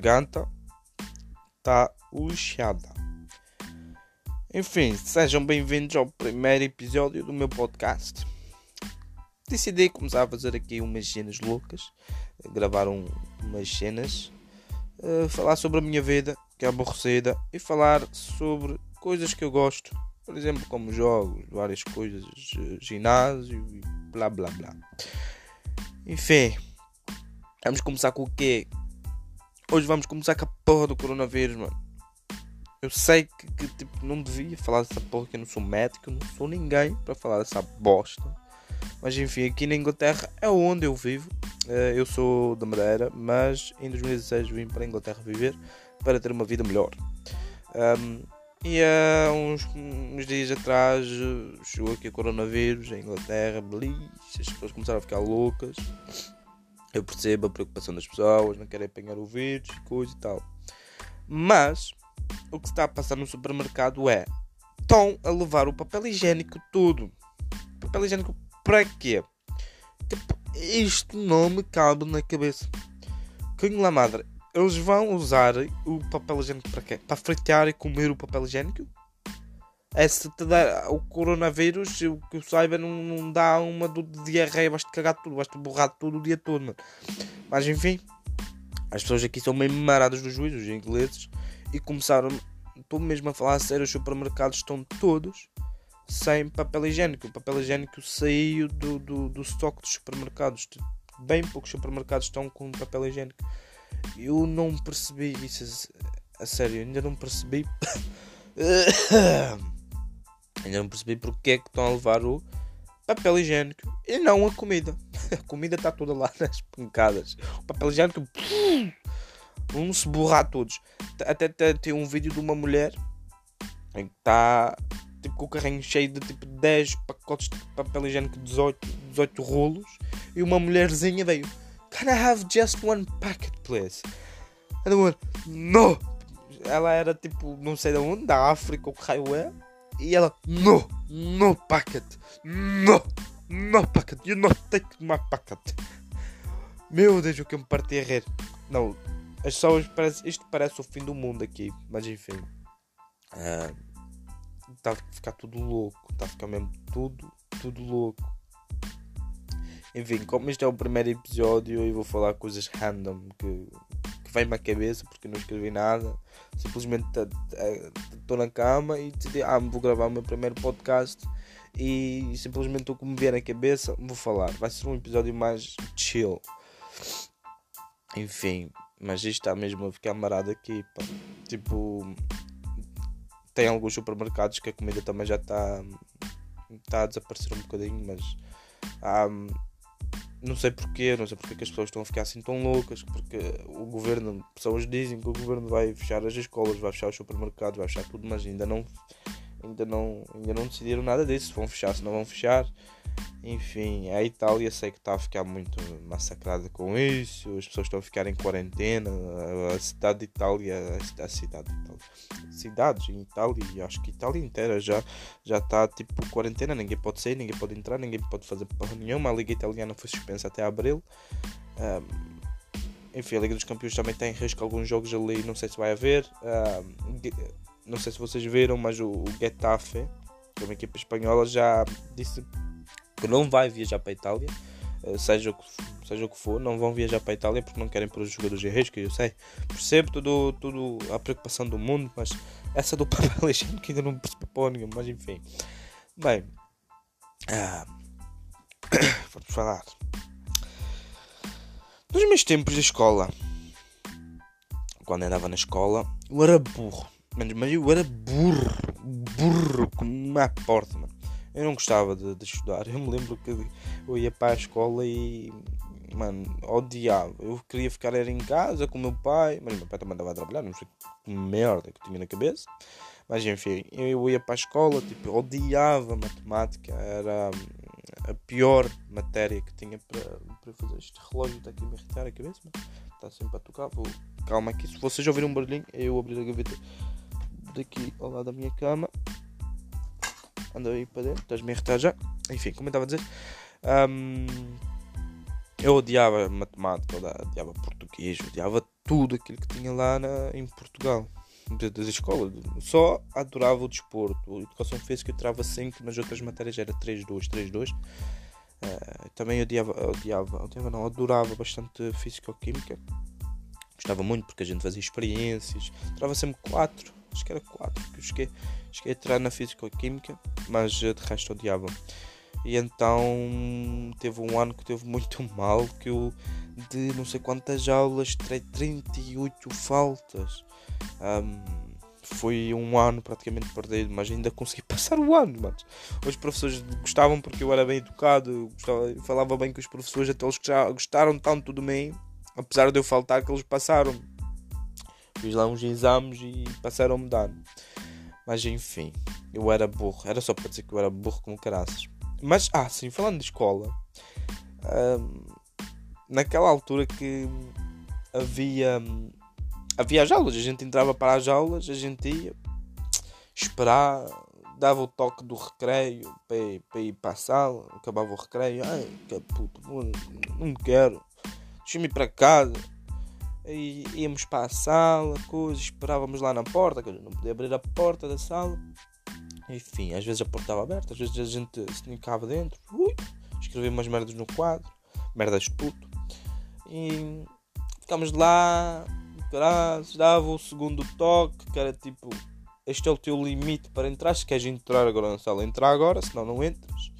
garganta está lixada. Enfim, sejam bem-vindos ao primeiro episódio do meu podcast. Decidi começar a fazer aqui umas cenas loucas, gravar um, umas cenas, uh, falar sobre a minha vida, que é aborrecida, e falar sobre coisas que eu gosto, por exemplo, como jogos, várias coisas, ginásio e blá blá blá. Enfim, vamos começar com o quê? Hoje vamos começar com a porra do coronavírus, mano. Eu sei que, que tipo, não devia falar dessa porra, que eu não sou médico, não sou ninguém para falar dessa bosta. Mas enfim, aqui na Inglaterra é onde eu vivo. Eh, eu sou da Madeira, mas em 2016 vim para a Inglaterra viver para ter uma vida melhor. Um, e há uns, uns, dias atrás chegou aqui o coronavírus em Inglaterra, beliche, as pessoas começaram a ficar loucas. Eu percebo a preocupação das pessoas, não querem apanhar o vírus coisa e tal. Mas o que está a passar no supermercado é estão a levar o papel higiênico tudo. Papel higiênico para quê? Tipo, isto não me cabe na cabeça. Quem lá madre, eles vão usar o papel higiênico para quê? Para fritar e comer o papel higiênico? É der o coronavírus, o que eu saiba, não, não dá uma do diarreia, vais-te cagar tudo, vais-te borrar tudo o dia todo, mano. Mas enfim, as pessoas aqui são meio maradas dos juízes, os ingleses, e começaram, estou mesmo a falar a sério, os supermercados estão todos sem papel higiênico. O papel higiênico saiu do, do, do estoque dos supermercados. Bem poucos supermercados estão com papel higiênico. Eu não percebi isso a sério, ainda não percebi. Ainda não percebi porque é que estão a levar o papel higiênico e não a comida. A comida está toda lá nas pancadas. O papel higiênico. Vamos se borrar todos. Até, tem um vídeo de uma mulher que está tipo, com o carrinho cheio de tipo 10 pacotes de papel higiênico, 18, 18 rolos. E uma mulherzinha veio. Can I have just one packet, please? And the one, no! Ela era tipo, não sei de onde, da África, o que raio é. E ela, no, no packet, no, no packet, you not take my packet. Meu Deus, o que eu me parti a rir. Não, as pessoas, parece, isto parece o fim do mundo aqui, mas enfim. Uh, está a ficar tudo louco, está a ficar mesmo tudo, tudo louco. Enfim, como este é o primeiro episódio, eu vou falar coisas random que, que vem-me à cabeça porque não escrevi nada. Simplesmente estou na cama e decidi, ah, vou gravar o meu primeiro podcast e simplesmente o que me vier na cabeça vou falar. Vai ser um episódio mais chill. Enfim, mas isto está mesmo a ficar marado aqui. Pá. Tipo, tem alguns supermercados que a comida também já está tá a desaparecer um bocadinho, mas um, não sei porquê, não sei porque que as pessoas estão a ficar assim tão loucas, porque o governo, pessoas dizem que o governo vai fechar as escolas, vai fechar os supermercados, vai fechar tudo, mas ainda não ainda não, ainda não decidiram nada disso, vão fechar, se não vão fechar. Enfim, a Itália sei que está a ficar muito massacrada com isso, as pessoas estão a ficar em quarentena, a cidade de Itália, a cidade de Itália, cidades em Itália, acho que Itália inteira já já está tipo quarentena, ninguém pode sair, ninguém pode entrar, ninguém pode fazer porra nenhuma, a Liga Italiana foi suspensa até abril. Um, enfim, a Liga dos Campeões também tem risco alguns jogos ali, não sei se vai haver. Não sei se vocês viram, mas o, o Getafe, que é uma equipa espanhola, já disse que não vai viajar para a Itália, eh, seja o, que, seja o que for, não vão viajar para a Itália porque não querem pôr os jogadores em risco. Eu sei, percebo tudo, tudo a preocupação do mundo, mas essa do papel higiênico ainda não percebo nenhum, mas enfim. Bem, ah, vamos falar. Nos meus tempos de escola, quando andava na escola, eu era burro. Mas eu era burro, burro como uma porta, mano. Eu não gostava de, de, estudar. Eu me lembro que eu ia para a escola e, mano, odiava. Eu queria ficar era em casa com o meu pai, mas meu pai também andava a trabalhar, não sei que merda que tinha na cabeça. Mas enfim, eu ia para a escola, tipo, odiava matemática, era a pior matéria que tinha para, para fazer. Este relógio está aqui a me irritar a cabeça, mas está sempre a tocar. Vou, calma aqui, se vocês ouvirem um barulhinho, eu abrir a gaveta daqui ao lado da minha cama. Anda aí para dentro, estás-me a irritar já. Enfim, como eu estava a dizer, um, eu odiava matemática, odiava português, odiava tudo aquilo que tinha lá na, em Portugal. Das escolas, só adorava o desporto. A educação física eu tirava 5, nas outras matérias era 3-2, 3-2. Uh, também odiava, odiava, odiava, não, adorava bastante físico-química. Gostava muito porque a gente fazia experiências. Tirava sempre 4, acho que era 4, que eu cheguei, cheguei a tirar na físico-química, mas de resto odiava. E então teve um ano que teve muito mal, que eu de não sei quantas aulas tirei 38 faltas. Um, foi um ano praticamente perdido, mas ainda consegui passar o ano, mano. Os professores gostavam porque eu era bem educado, gostava, falava bem com os professores, até eles gostaram tanto de mim, apesar de eu faltar, que eles passaram. Fiz lá uns exames e passaram-me dar. Mas enfim, eu era burro, era só para dizer que eu era burro como caraças. Mas, ah, sim, falando de escola, um, naquela altura que havia havia as aulas, a gente entrava para as aulas, a gente ia esperar, dava o toque do recreio para ir, para, ir para a sala, acabava o recreio, ai que puto, não quero, deixa-me ir para casa. E íamos para a sala, coisas, esperávamos lá na porta, que não podia abrir a porta da sala. Enfim, às vezes a porta estava aberta, às vezes a gente se nicava dentro, ui, escrevia umas merdas no quadro, merdas puto. E ficámos lá Caralho, dava o segundo toque, que era tipo, este é o teu limite para entrar. Se queres entrar agora na sala, entrar agora, senão não entras.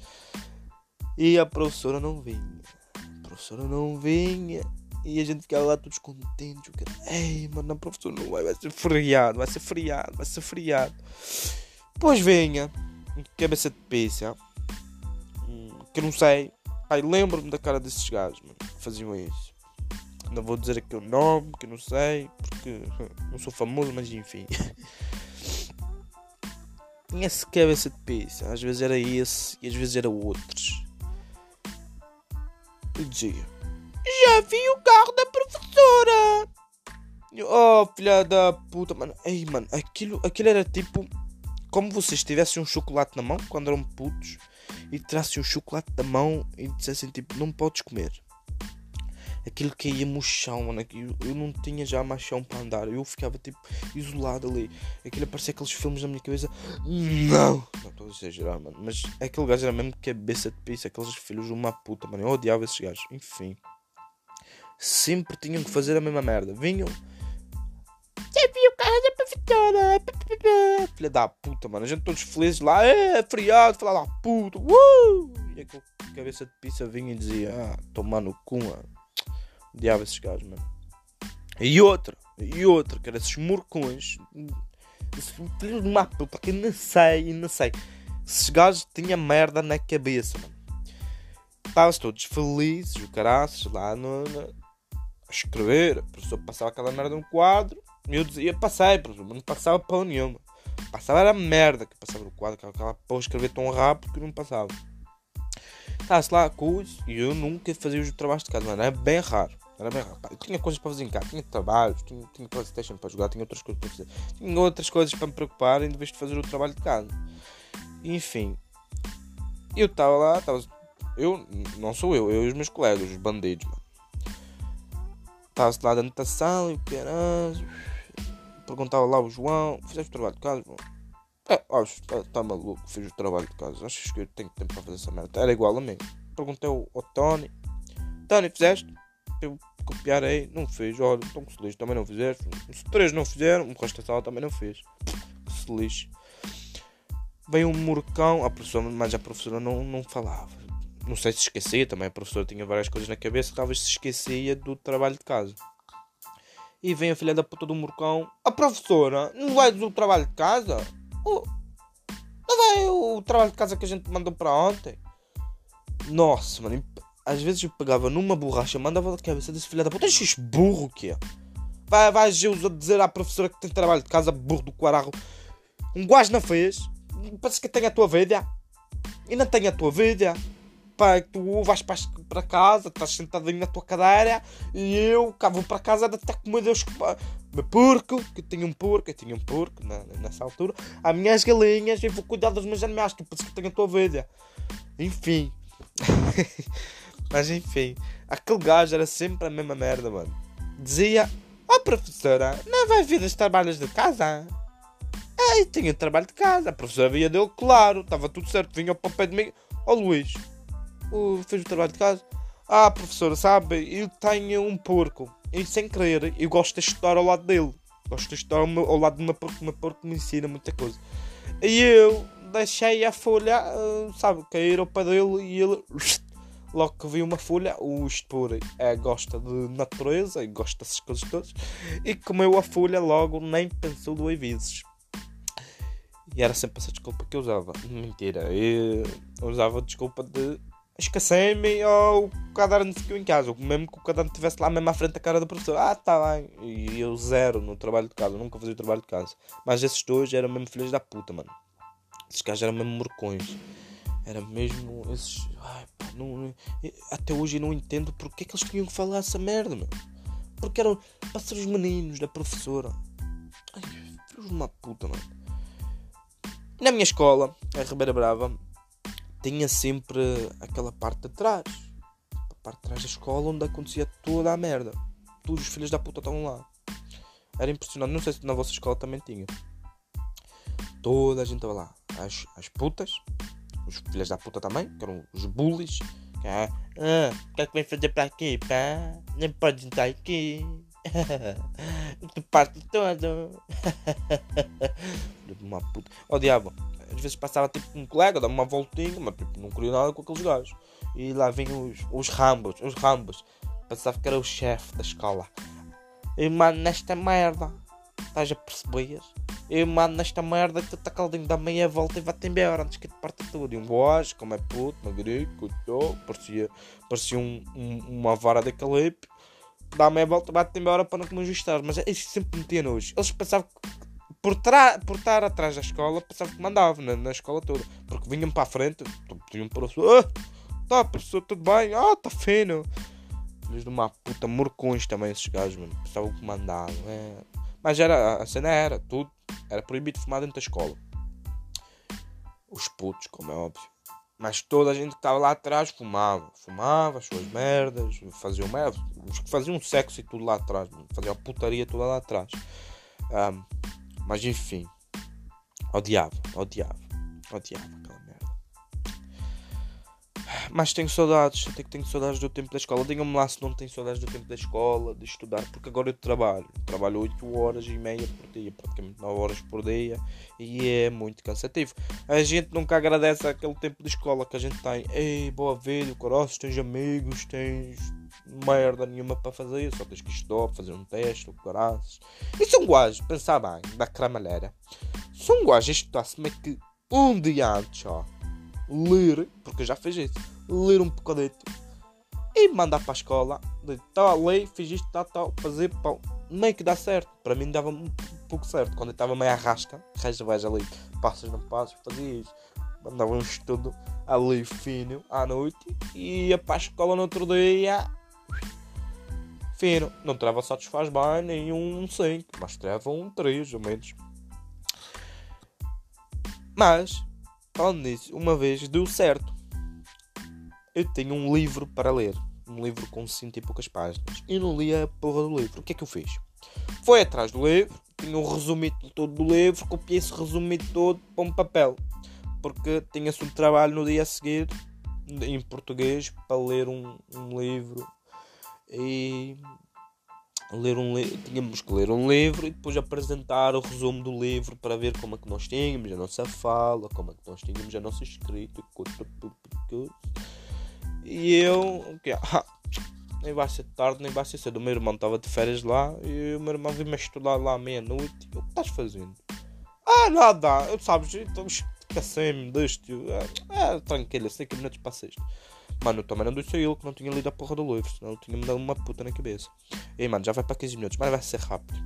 E a professora não vinha. A professora não vinha. E a gente ficava lá todos contentes. O cara, ei, mano, a professora não vai, vai ser friado, vai ser friado, vai ser friado. Pois venha, cabeça de. Hum, que eu não sei. Ai, lembro-me da cara desses gajos, mano, que faziam isso. Não vou dizer aqui o nome, que não sei, porque não sou famoso, mas enfim. Tinha esse cabeça de pizza. Às vezes era esse e às vezes era outros. E dizia: Já vi o carro da professora. Oh, filha da puta, mano. Ei, mano, aquilo, aquilo era tipo. Como vocês tivessem um chocolate na mão quando eram putos e tirassem um chocolate da mão e dissessem tipo: Não podes comer aquilo caía-me o chão, mano. Eu, eu não tinha já mais chão para andar. Eu ficava tipo isolado ali. Aquilo parecia aqueles filmes na minha cabeça. Não! Não estou a exagerar, mano. Mas aquele gajo era mesmo cabeça de pizza. Aqueles filhos de uma puta, mano. Eu odiava esses gajos. Enfim. Sempre tinham que fazer a mesma merda. Vinham. Você viu o carro da professora? Filha da puta, mano. A gente todos felizes lá. É, friado, filha da puta. Uh! E aquele cabeça de pizza vinha e dizia: Ah, tomar no cu, mano. Odiava esses gajos, mano. E outra, e outra, que era esses morcões. Filho de uma puta, que não sei, não sei. Esses gajos tinham merda na cabeça, mano. Estavam todos felizes, o caraças, lá no, no, escrever. O professor passava aquela merda no quadro. E eu dizia, passei, professor, mas não passava pão nenhuma. Passava era merda que passava no quadro, aquela porra escrever tão rápido que não passava. Estava-se lá com e eu nunca fazia os trabalhos de casa, mano. Era bem raro. Era bem Eu tinha coisas para fazer em casa, tinha trabalhos, tinha, tinha Playstation para jogar, tinha outras coisas para fazer. Tinha outras coisas para me preocupar em vez de fazer o trabalho de casa. Enfim, eu estava lá, estava. Eu, não sou eu, eu e os meus colegas, os bandidos, mano. Estava-se lá da sala e o caralho. Perguntava lá o João: Fizeste o trabalho de casa, João? É, acho, está tá maluco, fiz o trabalho de casa. Achas que eu tenho tempo para fazer essa merda? Era igual a mim. Perguntei ao, ao Tony: Tony, fizeste? Eu copiarei, não fez. Olha, então que se lixe, também não fizeste. Se três não fizeram, o resto da sala também não fez. Que se lixe. Veio um murcão, a professora, mas a professora não, não falava. Não sei se esquecia também, a professora tinha várias coisas na cabeça, talvez se esquecia do trabalho de casa. E vem a filha da puta do murcão, a professora, não vai do trabalho de casa? Oh, não vai o trabalho de casa que a gente mandou para ontem? Nossa, mano, às vezes eu pegava numa borracha, mandava na cabeça desse filho da puta, este burro que é. Vai, vai dizer à professora que tem trabalho de casa, burro do quararro. Um gajo não fez, parece que tem a tua vida. E não tem a tua vida. Pá, tu vais para casa, estás sentadinho na tua cadeira e eu cá vou para casa até comer Deus meu porco, que eu tinha um porco, eu tinha um porco na, nessa altura, as minhas galinhas e vou cuidar dos meus animais, tu pensa que tenho a tua vida. Enfim. Mas enfim, aquele gajo era sempre a mesma merda, mano. Dizia: Oh, professora, não vai vir os trabalhos de casa? Ei, tinha trabalho de casa. A professora via dele, claro, estava tudo certo. Vinha para o pé de mim. Ó, oh, Luís, uh, fez o trabalho de casa? Ah, professora, sabe, eu tenho um porco. E sem querer, eu gosto de estudar ao lado dele. Gosto de estudar ao lado de uma porco. Uma porco me ensina muita coisa. E eu deixei a folha, uh, sabe, cair ao pé dele e ele logo que viu uma folha, o Spur é, gosta de natureza e gosta dessas coisas todas, e comeu a folha logo, nem pensou duas vezes. E era sempre essa desculpa que eu usava. Mentira, eu usava a desculpa de esquecei-me ou o caderno ficou em casa, mesmo que o caderno estivesse lá mesmo à frente da cara da professora. Ah, tá bem. E eu zero no trabalho de casa, nunca fazia o trabalho de casa. Mas esses dois eram mesmo filhos da puta, mano. Esses gajos eram mesmo morcões. Era mesmo esses. Ai, pá, não, até hoje eu não entendo porque é que eles tinham que falar essa merda, meu. Porque eram para ser os meninos da professora. Ai, filhos de uma puta, mano. Na minha escola, a Ribeira Brava, tinha sempre aquela parte de trás. A parte de trás da escola onde acontecia toda a merda. Todos os filhos da puta estavam lá. Era impressionante. Não sei se na vossa escola também tinha. Toda a gente estava lá. As, as putas, os filhos da puta também, que eram os bullies. Que, ah, o que é que vem fazer para aqui, pá? Nem pode estar aqui. tu parte todo. uma puta. Oh diabo, às vezes passava tipo um colega, dava uma voltinha, mas tipo, não queria nada com aqueles gajos. E lá vinham os, os rambos, os rambos. Pensava que era o chefe da escola. E mano, nesta merda, estás a perceber? Eu mando nesta merda que tá caldinho, dá meia volta e vai-te embora antes que te parte tudo. E um boas, como é puto, magrico, parecia, parecia um, um, uma vara de calipe. Dá meia volta, vai-te embora para não me ajustar. Mas é isso sempre metia nojo. Eles pensavam que por, por estar atrás da escola, pensavam que mandavam na, na escola toda. Porque vinham para a frente, pediam para o professor, ah, tá professor, tudo bem? Ah, tá fino. Filhos de uma puta, morcões também esses gajos, mano. Pensavam que mandavam. É. Mas era, a cena era, tudo era proibido fumar dentro da escola. Os putos, como é óbvio. Mas toda a gente que estava lá atrás fumava. Fumava as suas merdas, faziam merda. Os que faziam sexo e tudo lá atrás. Faziam a putaria toda lá atrás. Um, mas enfim. Odiava, odiava, odiava. Mas tenho saudades, que tenho saudades do tempo da escola. Digam-me lá se não tenho saudades do tempo da escola, de estudar, porque agora eu trabalho. Trabalho 8 horas e meia por dia, praticamente 9 horas por dia, e é muito cansativo. A gente nunca agradece aquele tempo de escola que a gente tem. Ei, boa vida, caroço, tens amigos, tens merda nenhuma para fazer, só tens que estudar, fazer um teste, o caraças. E são gajos, pensar bem, da cramalheira. São gajos a estudar-se meio que um dia antes, ó ler, porque eu já fiz isso, ler um bocadito e mandar para a escola. Tá, lei, fiz isto, tá, tá, fazer, pau. Meio que dá certo. Para mim dava um pouco certo. Quando eu estava meio à rasca, reja vais ali, passas, não passas, fazia isso. Mandava um estudo ali fino à noite e ia para a escola no outro dia. Fino. Não trava satisfaz bem nem um 5, mas trava um 3 ou menos. Mas Falando nisso, uma vez deu certo. Eu tenho um livro para ler. Um livro com cento e poucas páginas. E não li a porra do livro. O que é que eu fiz? Foi atrás do livro, tinha um resumido todo do livro, copiei esse resumido todo para um papel. Porque tinha-se um trabalho no dia a seguir, em português, para ler um, um livro. E ler um tínhamos que ler um livro e depois apresentar o resumo do livro para ver como é que nós tínhamos a nossa fala, como é que nós tínhamos a nossa escrita e eu okay, ah, nem vai ser tarde, nem vai ser cedo. O meu irmão estava de férias lá e o meu irmão veio-me estudar lá à meia-noite. O que estás fazendo? Ah, nada, eu sabes, então esqueci-me disto. É, é tranquilo, 5 minutos para sexta. Mano, também não disse ele que não tinha lido a porra do livro, senão tinha-me dado uma puta na cabeça. E mano, já vai para 15 minutos, mas vai ser rápido.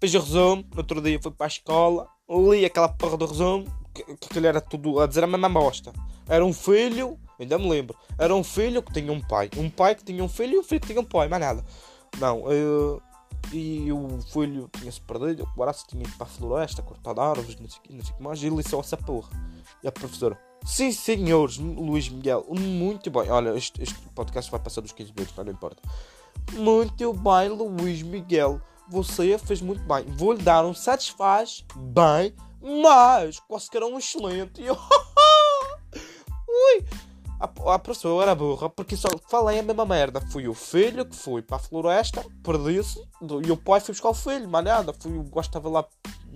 Fiz o resumo, no outro dia fui para a escola, li aquela porra do resumo, que, que aquilo era tudo a dizer a mesma bosta. Era um filho, ainda me lembro, era um filho que tinha um pai, um pai que tinha um filho e um filho que tinha um pai, mais nada. Não, eu, e o filho tinha-se perdido, o braço tinha ido para a floresta, cortar árvores, não sei não sei o que mais, e ele só essa porra. E a professora, Sim, senhores, Luís Miguel, muito bem. Olha, este, este podcast vai passar dos 15 minutos, não importa. Muito bem, Luís Miguel. Você fez muito bem. Vou-lhe dar um satisfaz bem, mas quase que era um excelente. Ui! A, a professora era burra porque só falei a mesma merda. Fui o filho que foi para a floresta, perdi-se, e o pai foi buscar o filho, mais nada. Fui, gostava lá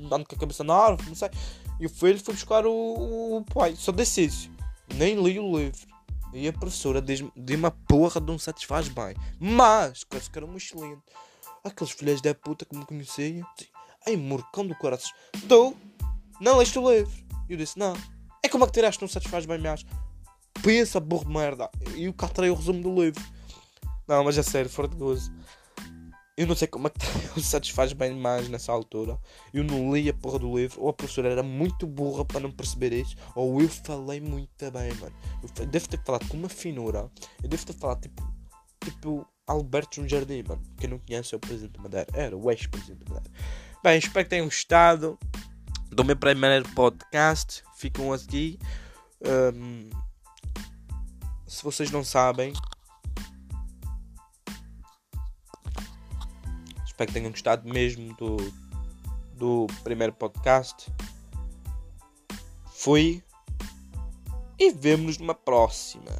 dando com a cabeça na árvore, não sei. E o filho foi buscar o, o pai. Só disse isso. Nem li o livro. E a professora diz-me de uma porra de um satisfaz bem. Mas, que era um excelente. Aqueles filhos da puta que me conheciam. Ai, morcão do coração. Tu não leste o livro. E eu disse, não. É como é que tiraste um satisfaz bem mais? Pensa, burro de merda. E eu catrei o resumo do livro. Não, mas é sério, fora de gozo. Eu não sei como é que o satisfaz bem mais nessa altura. Eu não li a porra do livro. Ou a professora era muito burra para não perceber isso. Ou eu falei muito bem, mano. Eu devo ter falado com uma finura. Eu devo ter falado tipo. Tipo Alberto Jardim, mano. Quem não conhece é o Presidente Madeira. Era o ex-Presidente Madeira. Bem, espero que tenham gostado do meu primeiro podcast. Ficam aqui. Um, se vocês não sabem, espero que tenham gostado mesmo do, do primeiro podcast. Fui e vemo-nos numa próxima.